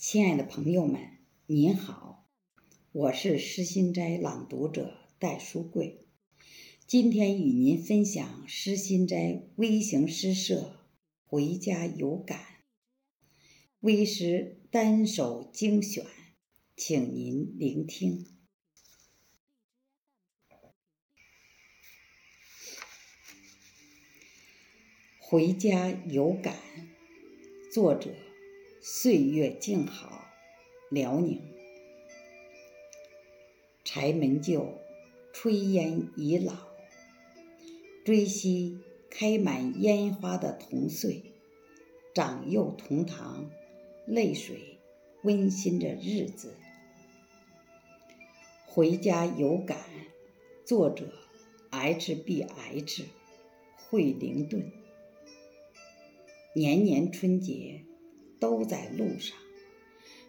亲爱的朋友们，您好，我是诗心斋朗读者戴书贵。今天与您分享诗心斋微型诗社《回家有感》微诗单首精选，请您聆听。回家有感，作者：岁月静好，辽宁。柴门旧，炊烟已老，追昔开满烟花的同岁，长幼同堂，泪水温馨着日子。回家有感，作者：H B H，惠灵顿。年年春节都在路上，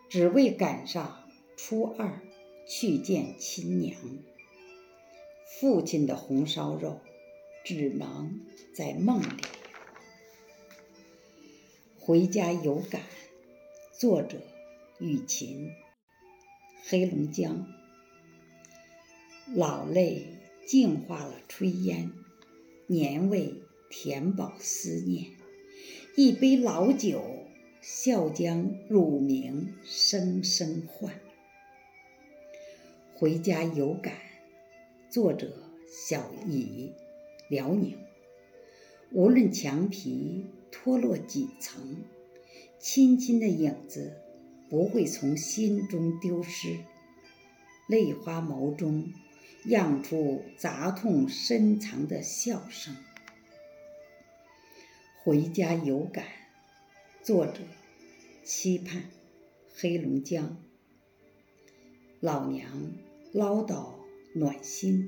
只为赶上初二去见亲娘。父亲的红烧肉只能在梦里。回家有感，作者雨琴。黑龙江，老泪净化了炊烟，年味填饱思念。一杯老酒，笑将乳名声声唤。回家有感，作者小乙，辽宁。无论墙皮脱落几层，亲亲的影子不会从心中丢失。泪花眸中，漾出杂痛深藏的笑声。回家有感，作者期盼，黑龙江。老娘唠叨暖心，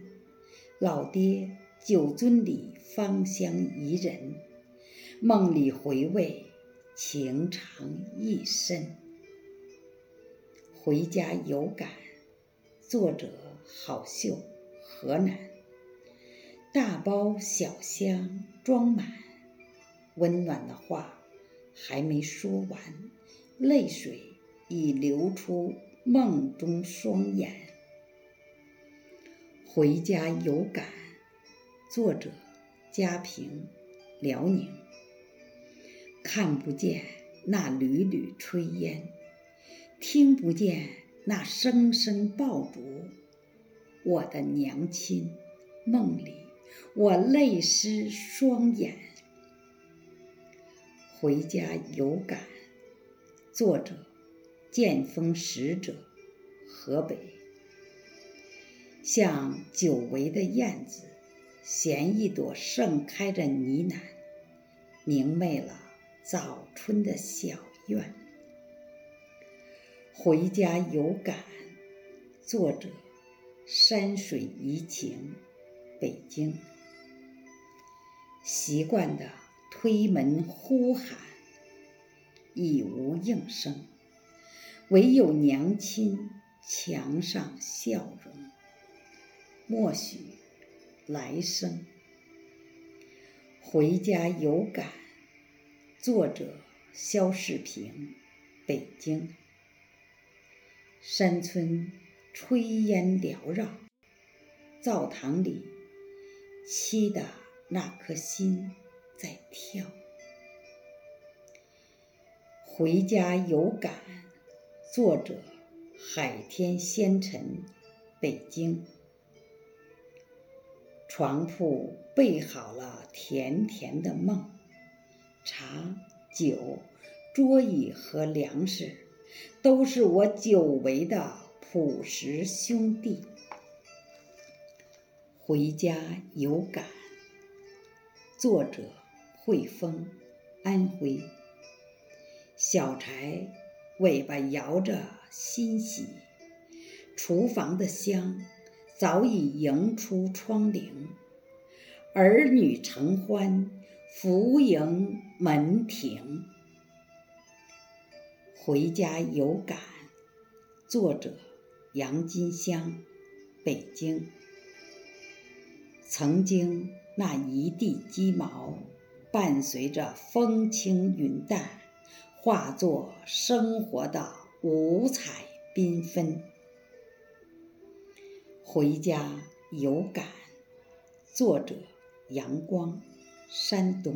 老爹酒樽里芳香宜人，梦里回味情长意深。回家有感，作者郝秀，河南。大包小箱装满。温暖的话还没说完，泪水已流出梦中双眼。回家有感，作者家平，辽宁。看不见那缕缕炊烟，听不见那声声爆竹，我的娘亲，梦里我泪湿双眼。回家有感，作者：剑锋使者，河北。像久违的燕子，衔一朵盛开着呢喃，明媚了早春的小院。回家有感，作者：山水怡情，北京。习惯的。推门呼喊，已无应声，唯有娘亲墙上笑容。默许来生。回家有感，作者肖世平，北京。山村炊烟缭绕，灶堂里妻的那颗心。在跳，回家有感。作者：海天仙尘，北京。床铺备好了甜甜的梦，茶酒、桌椅和粮食，都是我久违的朴实兄弟。回家有感。作者。汇丰，安徽。小柴尾巴摇着欣喜，厨房的香早已迎出窗棂，儿女承欢，福迎门庭。回家有感，作者杨金香，北京。曾经那一地鸡毛。伴随着风轻云淡，化作生活的五彩缤纷。回家有感，作者：阳光，山东。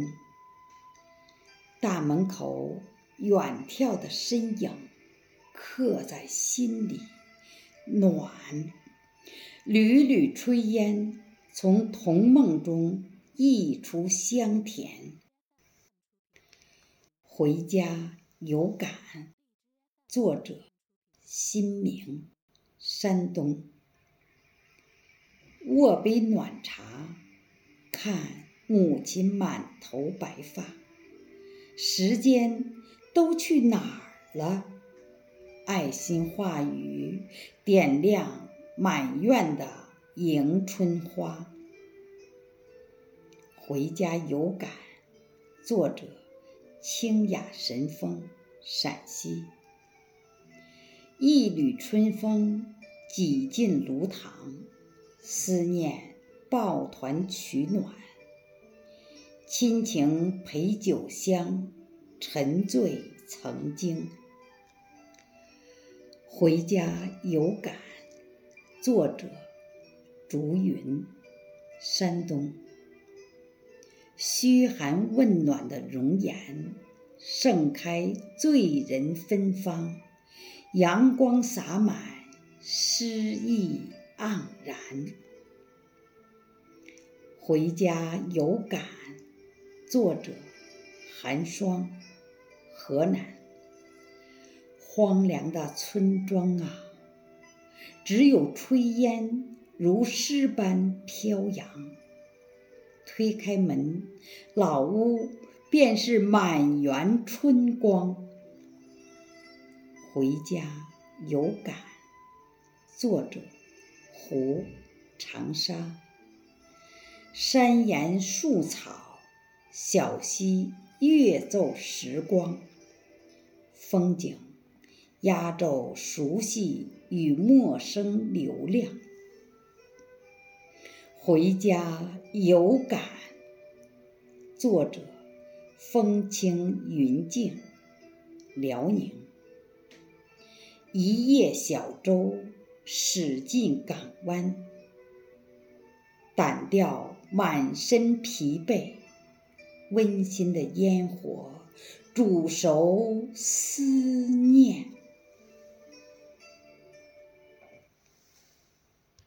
大门口远眺的身影，刻在心里，暖。缕缕炊烟从童梦中溢出，香甜。回家有感，作者：新明，山东。握杯暖茶，看母亲满头白发，时间都去哪儿了？爱心话语点亮满院的迎春花。回家有感，作者：清雅神风，陕西。一缕春风挤进炉膛。思念抱团取暖，亲情陪酒香，沉醉曾经。回家有感，作者：竹云，山东。嘘寒问暖的容颜，盛开醉人芬芳，阳光洒满，诗意。盎然，回家有感。作者：寒霜，河南。荒凉的村庄啊，只有炊烟如诗般飘扬。推开门，老屋便是满园春光。回家有感。作者。湖，长沙。山岩树草，小溪越奏时光，风景压轴熟悉与陌生流量。回家有感。作者：风轻云静，辽宁。一叶小舟。驶进港湾，掸掉满身疲惫，温馨的烟火煮熟思念。